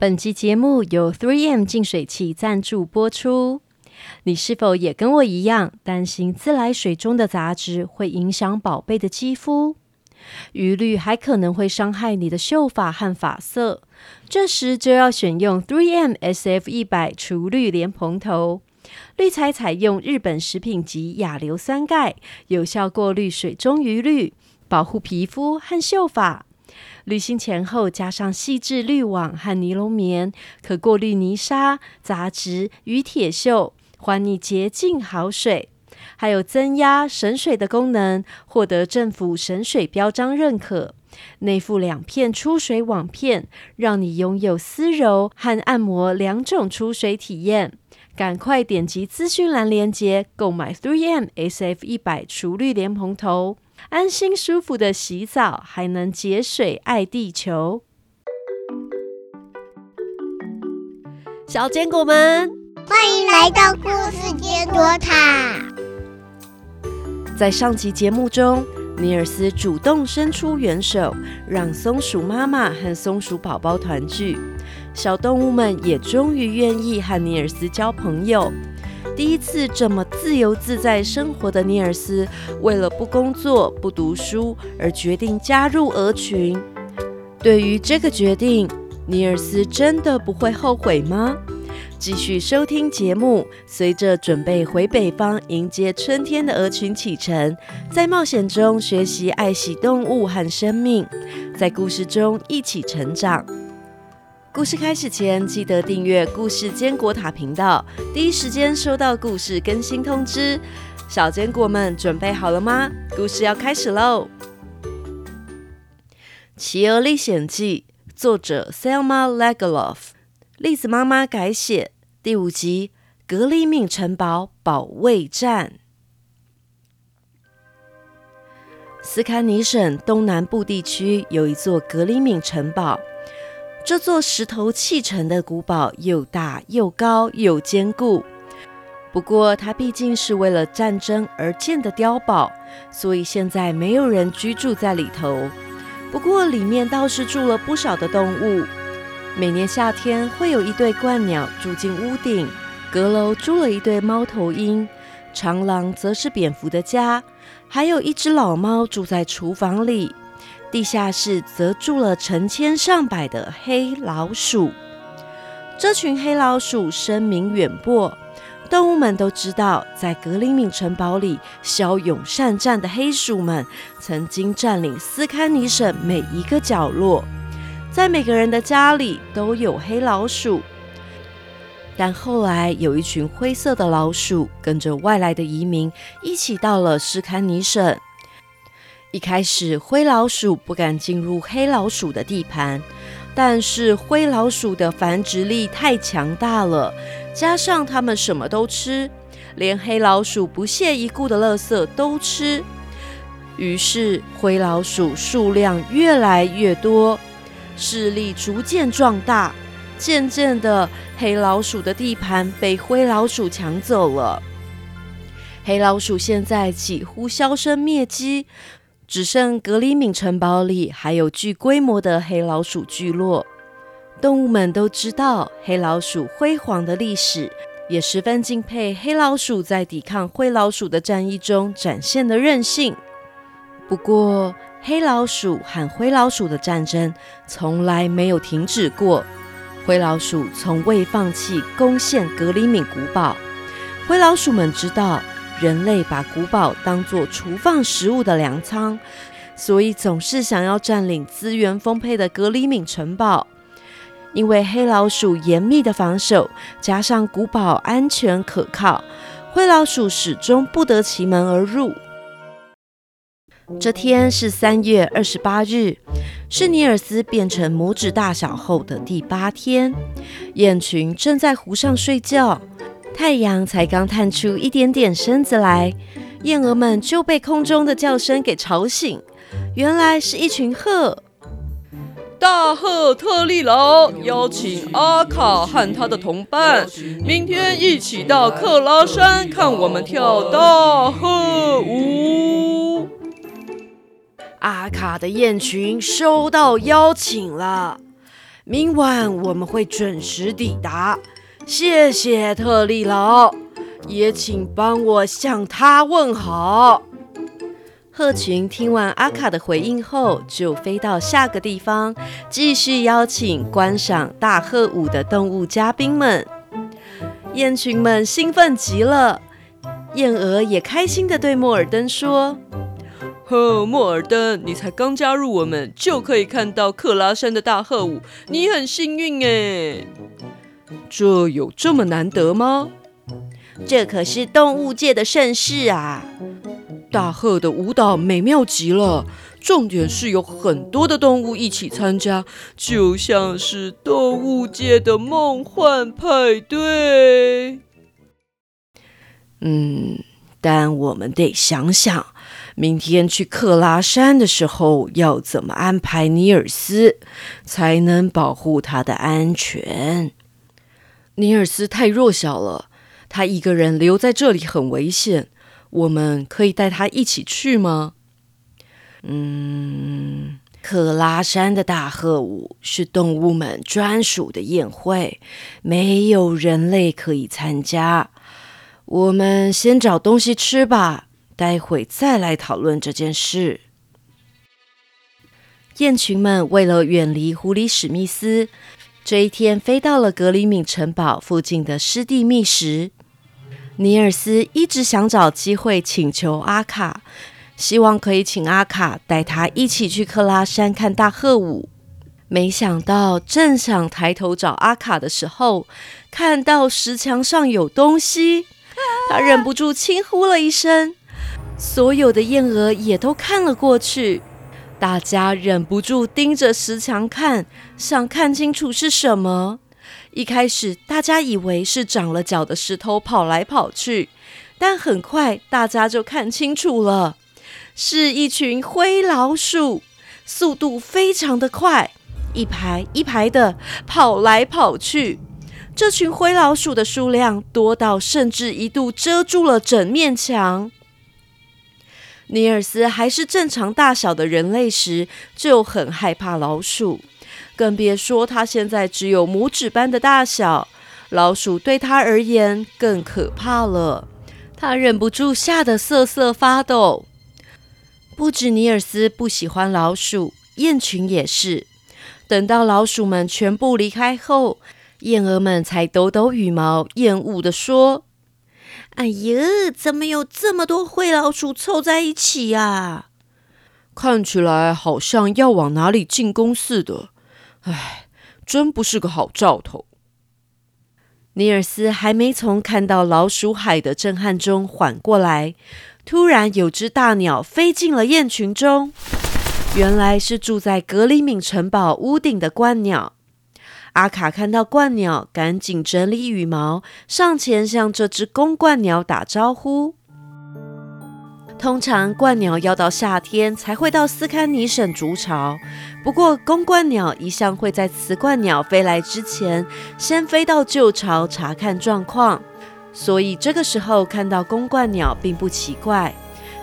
本集节目由 3M 净水器赞助播出。你是否也跟我一样担心自来水中的杂质会影响宝贝的肌肤？余氯还可能会伤害你的秀发和发色。这时就要选用 3M SF 一百除氯莲蓬头。滤材采用日本食品级亚硫酸钙，有效过滤水中余氯，保护皮肤和秀发。滤芯前后加上细致滤网和尼龙棉，可过滤泥沙、杂质与铁锈，还你洁净好水。还有增压省水的功能，获得政府省水标章认可。内附两片出水网片，让你拥有丝柔和按摩两种出水体验。赶快点击资讯栏链接购买 3M SF 一百除氯莲蓬头。安心舒服的洗澡，还能节水爱地球。小坚果们，欢迎来到故事坚果塔。在上集节目中，尼尔斯主动伸出援手，让松鼠妈妈和松鼠宝宝团聚。小动物们也终于愿意和尼尔斯交朋友。第一次这么自由自在生活的尼尔斯，为了不工作、不读书而决定加入鹅群。对于这个决定，尼尔斯真的不会后悔吗？继续收听节目，随着准备回北方迎接春天的鹅群启程，在冒险中学习爱惜动物和生命，在故事中一起成长。故事开始前，记得订阅“故事坚果塔”频道，第一时间收到故事更新通知。小坚果们准备好了吗？故事要开始喽！《企鹅历险记》作者 Selma Lagerlof，栗子妈妈改写，第五集《格里敏城堡保卫战》。斯堪尼省东南部地区有一座格里敏城堡。这座石头砌成的古堡又大又高又坚固，不过它毕竟是为了战争而建的碉堡，所以现在没有人居住在里头。不过里面倒是住了不少的动物。每年夏天会有一对鹳鸟住进屋顶，阁楼住了一对猫头鹰，长廊则是蝙蝠的家，还有一只老猫住在厨房里。地下室则住了成千上百的黑老鼠。这群黑老鼠声名远播，动物们都知道，在格林敏城堡里骁勇善战的黑鼠们曾经占领斯堪尼省每一个角落，在每个人的家里都有黑老鼠。但后来有一群灰色的老鼠跟着外来的移民一起到了斯堪尼省。一开始，灰老鼠不敢进入黑老鼠的地盘，但是灰老鼠的繁殖力太强大了，加上它们什么都吃，连黑老鼠不屑一顾的垃圾都吃，于是灰老鼠数量越来越多，势力逐渐壮大，渐渐的，黑老鼠的地盘被灰老鼠抢走了，黑老鼠现在几乎销声灭迹。只剩格里敏城堡里还有巨规模的黑老鼠聚落，动物们都知道黑老鼠辉煌的历史，也十分敬佩黑老鼠在抵抗灰老鼠的战役中展现的韧性。不过，黑老鼠和灰老鼠的战争从来没有停止过，灰老鼠从未放弃攻陷格里敏古堡。灰老鼠们知道。人类把古堡当作储放食物的粮仓，所以总是想要占领资源丰沛的格里敏城堡。因为黑老鼠严密的防守，加上古堡安全可靠，灰老鼠始终不得其门而入。这天是三月二十八日，是尼尔斯变成拇指大小后的第八天。雁群正在湖上睡觉。太阳才刚探出一点点身子来，燕儿们就被空中的叫声给吵醒。原来是一群鹤。大鹤特利劳邀请阿卡和他的同伴，明天一起到克拉山看我们跳大鹤舞。阿卡的雁群收到邀请了。明晚我们会准时抵达。谢谢特利劳，也请帮我向他问好。鹤群听完阿卡的回应后，就飞到下个地方，继续邀请观赏大鹤舞的动物嘉宾们。雁群们兴奋极了，燕鹅也开心地对莫尔登说：“呵，莫尔登，你才刚加入我们，就可以看到克拉山的大鹤舞，你很幸运哎。这有这么难得吗？这可是动物界的盛事啊！”大鹤的舞蹈美妙极了，重点是有很多的动物一起参加，就像是动物界的梦幻派对。嗯，但我们得想想，明天去克拉山的时候要怎么安排尼尔斯，才能保护他的安全。尼尔斯太弱小了，他一个人留在这里很危险。我们可以带他一起去吗？嗯，克拉山的大鹤舞是动物们专属的宴会，没有人类可以参加。我们先找东西吃吧，待会再来讨论这件事。雁群们为了远离狐狸史密斯，这一天飞到了格里敏城堡附近的湿地觅食。尼尔斯一直想找机会请求阿卡，希望可以请阿卡带他一起去克拉山看大鹤舞。没想到正想抬头找阿卡的时候，看到石墙上有东西，他忍不住轻呼了一声。所有的燕鹅也都看了过去，大家忍不住盯着石墙看，想看清楚是什么。一开始，大家以为是长了脚的石头跑来跑去，但很快大家就看清楚了，是一群灰老鼠，速度非常的快，一排一排的跑来跑去。这群灰老鼠的数量多到甚至一度遮住了整面墙。尼尔斯还是正常大小的人类时，就很害怕老鼠。更别说他现在只有拇指般的大小，老鼠对他而言更可怕了。他忍不住吓得瑟瑟发抖。不止尼尔斯不喜欢老鼠，雁群也是。等到老鼠们全部离开后，燕儿们才抖抖羽毛，厌恶地说：“哎呀，怎么有这么多灰老鼠凑在一起呀？看起来好像要往哪里进攻似的。”唉，真不是个好兆头。尼尔斯还没从看到老鼠海的震撼中缓过来，突然有只大鸟飞进了雁群中。原来是住在格里敏城堡屋顶的鹳鸟。阿卡看到鹳鸟，赶紧整理羽毛，上前向这只公鹳鸟打招呼。通常鹳鸟要到夏天才会到斯堪尼省筑巢，不过公鹳鸟一向会在雌鹳鸟飞来之前先飞到旧巢查看状况，所以这个时候看到公鹳鸟并不奇怪。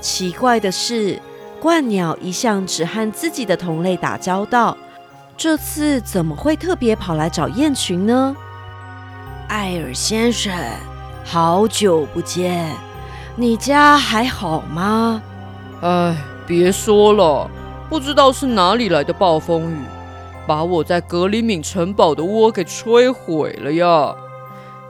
奇怪的是，鹳鸟一向只和自己的同类打交道，这次怎么会特别跑来找雁群呢？艾尔先生，好久不见。你家还好吗？哎，别说了，不知道是哪里来的暴风雨，把我在格里敏城堡的窝给摧毁了呀！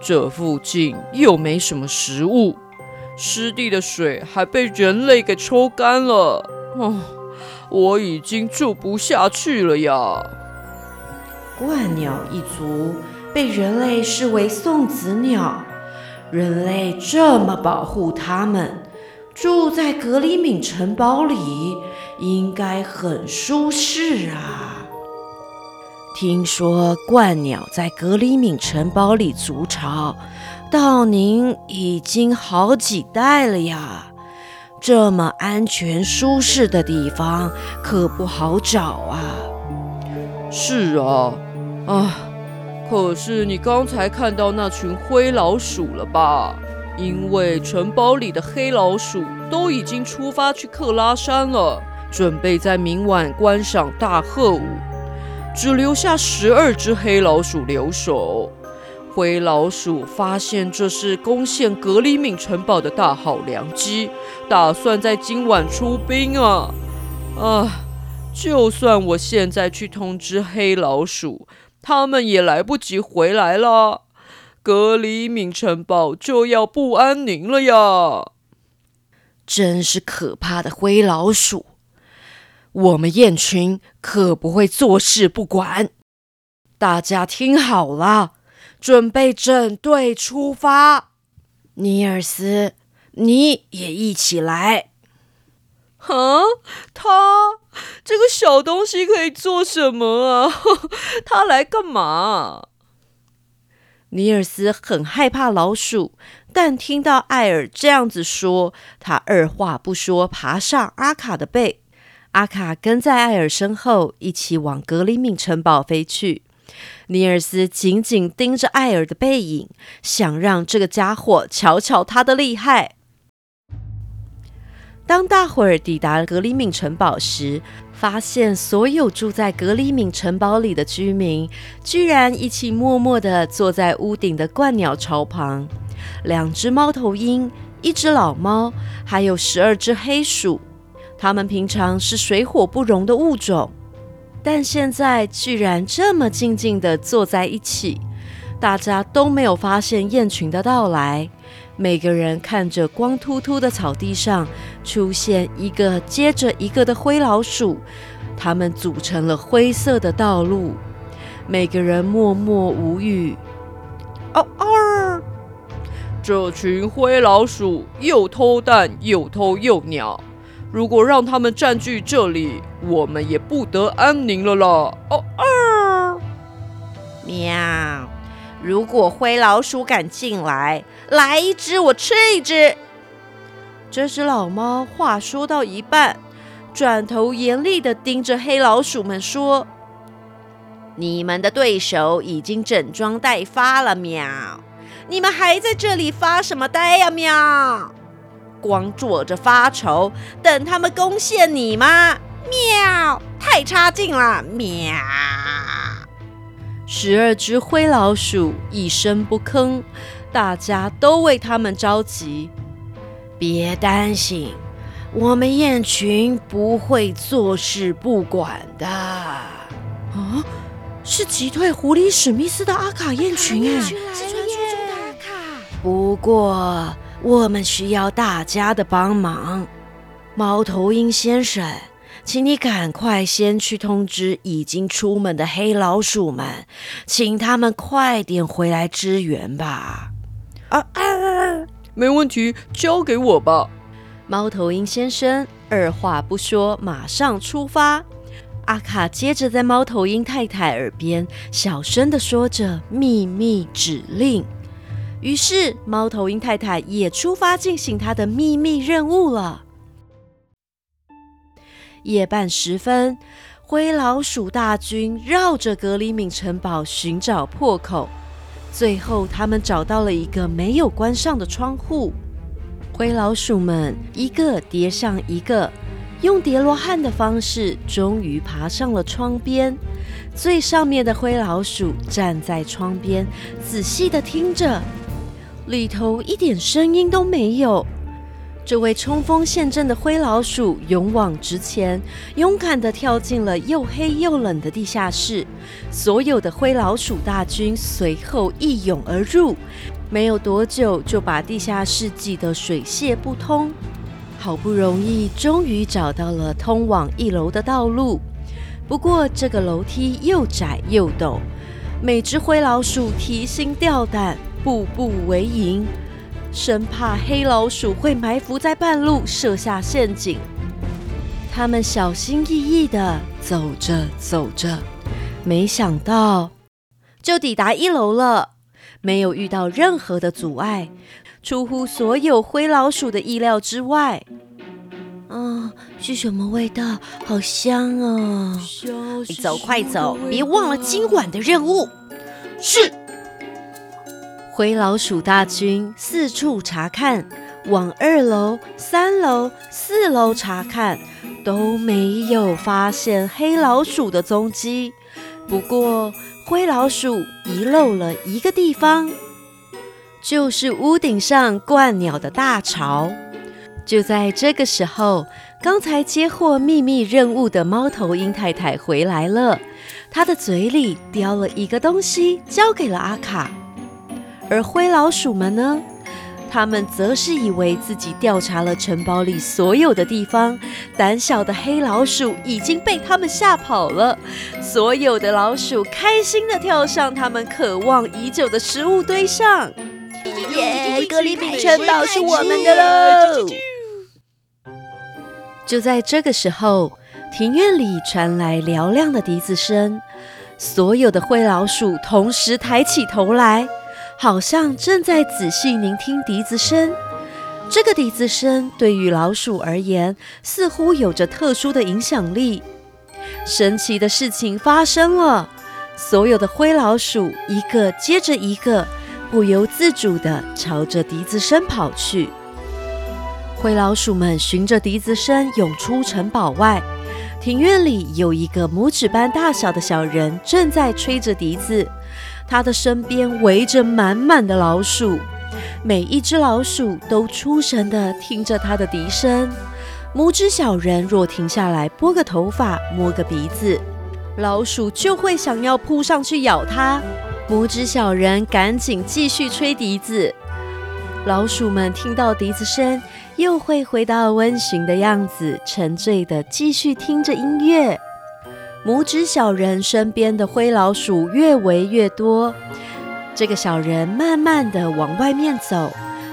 这附近又没什么食物，湿地的水还被人类给抽干了，哦，我已经住不下去了呀！鹳鸟一族被人类视为送子鸟。人类这么保护他们，住在格里敏城堡里应该很舒适啊！听说鹳鸟在格里敏城堡里筑巢，到您已经好几代了呀。这么安全舒适的地方可不好找啊！是啊，啊。可是你刚才看到那群灰老鼠了吧？因为城堡里的黑老鼠都已经出发去克拉山了，准备在明晚观赏大鹤舞。只留下十二只黑老鼠留守。灰老鼠发现这是攻陷格里敏城堡的大好良机，打算在今晚出兵啊！啊，就算我现在去通知黑老鼠，他们也来不及回来了，格里敏城堡就要不安宁了呀！真是可怕的灰老鼠！我们雁群可不会坐视不管，大家听好了。准备整队出发，尼尔斯，你也一起来。哈，他这个小东西可以做什么啊？他来干嘛？尼尔斯很害怕老鼠，但听到艾尔这样子说，他二话不说爬上阿卡的背，阿卡跟在艾尔身后，一起往格林敏城堡飞去。尼尔斯紧紧盯着艾尔的背影，想让这个家伙瞧瞧他的厉害。当大伙儿抵达格里敏城堡时，发现所有住在格里敏城堡里的居民，居然一起默默地坐在屋顶的鹳鸟巢旁。两只猫头鹰，一只老猫，还有十二只黑鼠。它们平常是水火不容的物种。但现在居然这么静静的坐在一起，大家都没有发现雁群的到来。每个人看着光秃秃的草地上出现一个接着一个的灰老鼠，它们组成了灰色的道路。每个人默默无语。哦哦，这群灰老鼠又偷蛋又偷幼鸟。如果让他们占据这里，我们也不得安宁了啦！哦哦，喵！如果灰老鼠敢进来，来一只我吃一只。这只老猫话说到一半，转头严厉的盯着黑老鼠们说：“你们的对手已经整装待发了，喵！你们还在这里发什么呆呀，喵！”光坐着发愁，等他们攻陷你吗？喵！太差劲了！喵！十二只灰老鼠一声不吭，大家都为他们着急。别担心，我们雁群不会坐视不管的。啊，是击退狐狸史密斯的阿卡雁群啊，是传说中的阿卡。不过。我们需要大家的帮忙，猫头鹰先生，请你赶快先去通知已经出门的黑老鼠们，请他们快点回来支援吧。啊啊！没问题，交给我吧。猫头鹰先生二话不说，马上出发。阿卡接着在猫头鹰太太耳边小声的说着秘密指令。于是，猫头鹰太太也出发进行她的秘密任务了。夜半时分，灰老鼠大军绕着格里敏城堡寻找破口，最后他们找到了一个没有关上的窗户。灰老鼠们一个叠上一个，用叠罗汉的方式，终于爬上了窗边。最上面的灰老鼠站在窗边，仔细的听着。里头一点声音都没有。这位冲锋陷阵的灰老鼠勇往直前，勇敢地跳进了又黑又冷的地下室。所有的灰老鼠大军随后一涌而入，没有多久就把地下室挤得水泄不通。好不容易，终于找到了通往一楼的道路。不过这个楼梯又窄又陡，每只灰老鼠提心吊胆。步步为营，生怕黑老鼠会埋伏在半路设下陷阱。他们小心翼翼地走着走着，没想到就抵达一楼了，没有遇到任何的阻碍，出乎所有灰老鼠的意料之外。啊，是什么味道？好香啊！走，快走，别忘了今晚的任务。是。灰老鼠大军四处查看，往二楼、三楼、四楼查看，都没有发现黑老鼠的踪迹。不过灰老鼠遗漏了一个地方，就是屋顶上鹳鸟的大巢。就在这个时候，刚才接获秘密任务的猫头鹰太太回来了，她的嘴里叼了一个东西，交给了阿卡。而灰老鼠们呢？他们则是以为自己调查了城堡里所有的地方，胆小的黑老鼠已经被他们吓跑了。所有的老鼠开心地跳上他们渴望已久的食物堆上。耶！格里米城堡是我们的喽！就在这个时候，庭院里传来嘹亮的笛子声，所有的灰老鼠同时抬起头来。好像正在仔细聆听笛子声。这个笛子声对于老鼠而言，似乎有着特殊的影响力。神奇的事情发生了，所有的灰老鼠一个接着一个，不由自主地朝着笛子声跑去。灰老鼠们循着笛子声涌出城堡外，庭院里有一个拇指般大小的小人正在吹着笛子。他的身边围着满满的老鼠，每一只老鼠都出神地听着他的笛声。拇指小人若停下来拨个头发、摸个鼻子，老鼠就会想要扑上去咬他。拇指小人赶紧继续吹笛子，老鼠们听到笛子声，又会回到温驯的样子，沉醉地继续听着音乐。拇指小人身边的灰老鼠越围越多，这个小人慢慢的往外面走，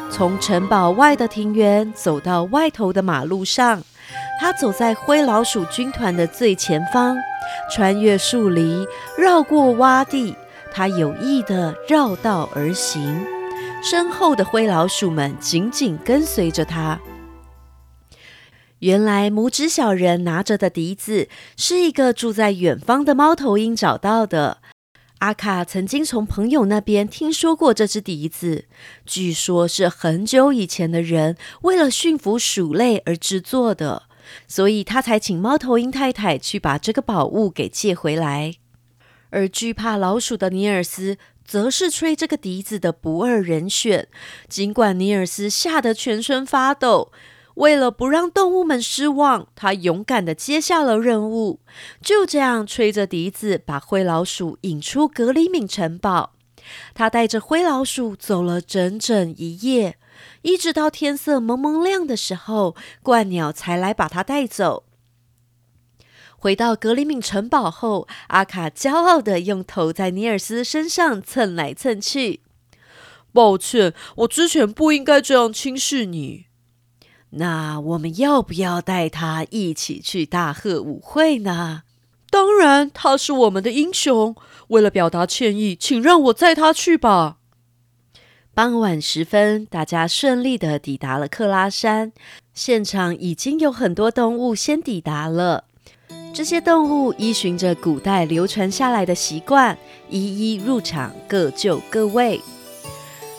从城堡外的庭园走到外头的马路上。他走在灰老鼠军团的最前方，穿越树林，绕过洼地，他有意的绕道而行，身后的灰老鼠们紧紧跟随着他。原来拇指小人拿着的笛子是一个住在远方的猫头鹰找到的。阿卡曾经从朋友那边听说过这只笛子，据说是很久以前的人为了驯服鼠类而制作的，所以他才请猫头鹰太太去把这个宝物给借回来。而惧怕老鼠的尼尔斯则是吹这个笛子的不二人选，尽管尼尔斯吓得全身发抖。为了不让动物们失望，他勇敢地接下了任务。就这样，吹着笛子把灰老鼠引出格里敏城堡。他带着灰老鼠走了整整一夜，一直到天色蒙蒙亮的时候，鹳鸟才来把他带走。回到格里敏城堡后，阿卡骄傲地用头在尼尔斯身上蹭来蹭去。抱歉，我之前不应该这样轻视你。那我们要不要带他一起去大贺舞会呢？当然，他是我们的英雄。为了表达歉意，请让我载他去吧。傍晚时分，大家顺利的抵达了克拉山。现场已经有很多动物先抵达了。这些动物依循着古代流传下来的习惯，一一入场，各就各位。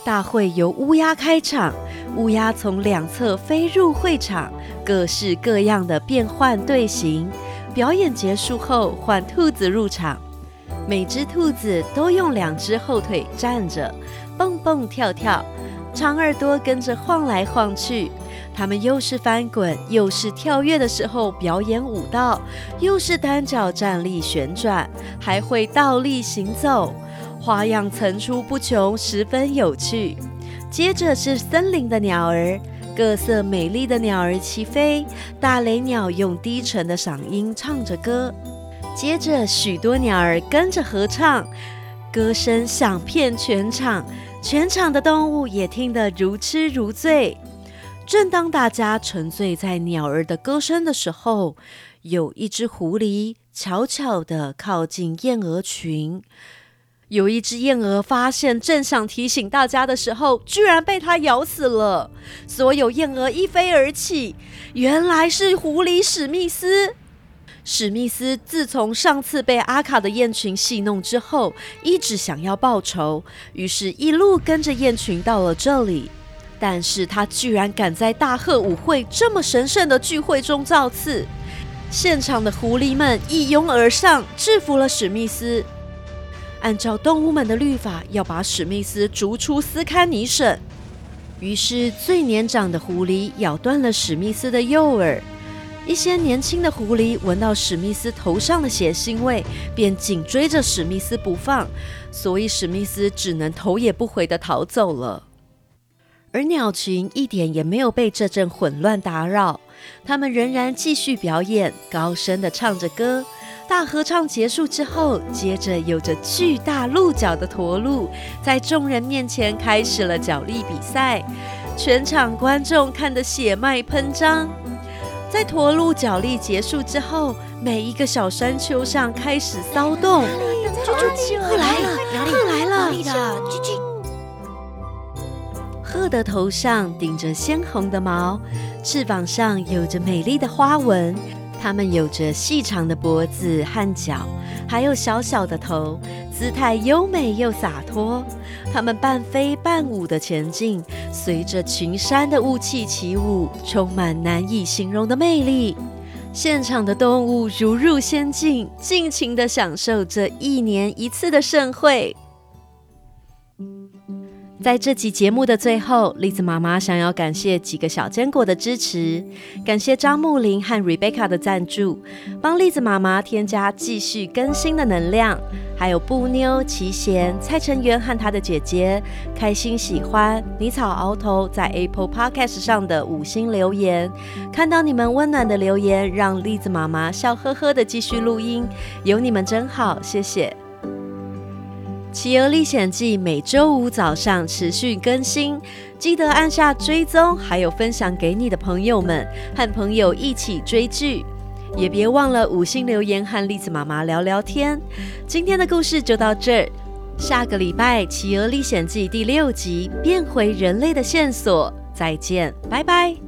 大会由乌鸦开场，乌鸦从两侧飞入会场，各式各样的变换队形。表演结束后，换兔子入场，每只兔子都用两只后腿站着，蹦蹦跳跳，长耳朵跟着晃来晃去。它们又是翻滚，又是跳跃的时候表演舞蹈，又是单脚站立旋转，还会倒立行走。花样层出不穷，十分有趣。接着是森林的鸟儿，各色美丽的鸟儿齐飞，大雷鸟用低沉的嗓音唱着歌。接着许多鸟儿跟着合唱，歌声响遍全场，全场的动物也听得如痴如醉。正当大家沉醉在鸟儿的歌声的时候，有一只狐狸悄悄地靠近燕鹅群。有一只燕鹅发现，正想提醒大家的时候，居然被它咬死了。所有燕鹅一飞而起，原来是狐狸史密斯。史密斯自从上次被阿卡的雁群戏弄之后，一直想要报仇，于是一路跟着雁群到了这里。但是他居然敢在大贺舞会这么神圣的聚会中造次。现场的狐狸们一拥而上，制服了史密斯。按照动物们的律法，要把史密斯逐出斯堪尼省。于是，最年长的狐狸咬断了史密斯的右耳。一些年轻的狐狸闻到史密斯头上的血腥味，便紧追着史密斯不放，所以史密斯只能头也不回地逃走了。而鸟群一点也没有被这阵混乱打扰，它们仍然继续表演，高声地唱着歌。大合唱结束之后，接着有着巨大鹿角的驼鹿在众人面前开始了角力比赛，全场观众看得血脉喷张。在驼鹿角力结束之后，每一个小山丘上开始骚动。鹤来了，鹤来了！鹤的头上顶着鲜红的毛，翅膀上有着美丽的花纹。它们有着细长的脖子和脚，还有小小的头，姿态优美又洒脱。它们半飞半舞的前进，随着群山的雾气起舞，充满难以形容的魅力。现场的动物如入仙境，尽情地享受这一年一次的盛会。在这集节目的最后，栗子妈妈想要感谢几个小坚果的支持，感谢张木林和 Rebecca 的赞助，帮栗子妈妈添加继续更新的能量。还有布妞、齐贤、蔡成元和他的姐姐，开心喜欢泥草鳌头在 Apple Podcast 上的五星留言，看到你们温暖的留言，让栗子妈妈笑呵呵的继续录音，有你们真好，谢谢。《企鹅历险记》每周五早上持续更新，记得按下追踪，还有分享给你的朋友们，和朋友一起追剧。也别忘了五星留言和栗子妈妈聊聊天。今天的故事就到这儿，下个礼拜《企鹅历险记》第六集变回人类的线索，再见，拜拜。